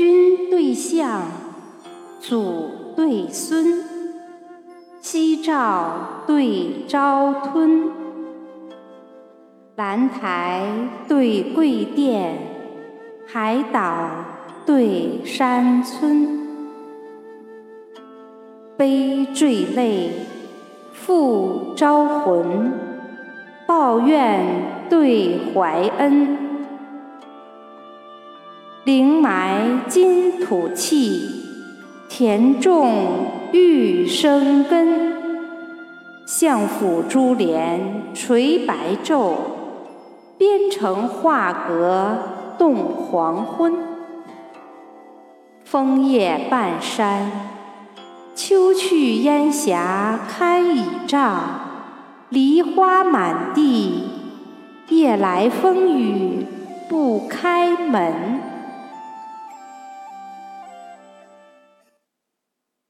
君对象，祖对孙，夕照对朝吞，兰台对桂殿，海岛对山村，悲坠泪，复招魂，抱怨对怀恩。灵埋金土气，田种玉生根。相府珠帘垂白昼，边城画阁动黄昏。枫叶半山，秋去烟霞开倚帐。梨花满地，夜来风雨不开门。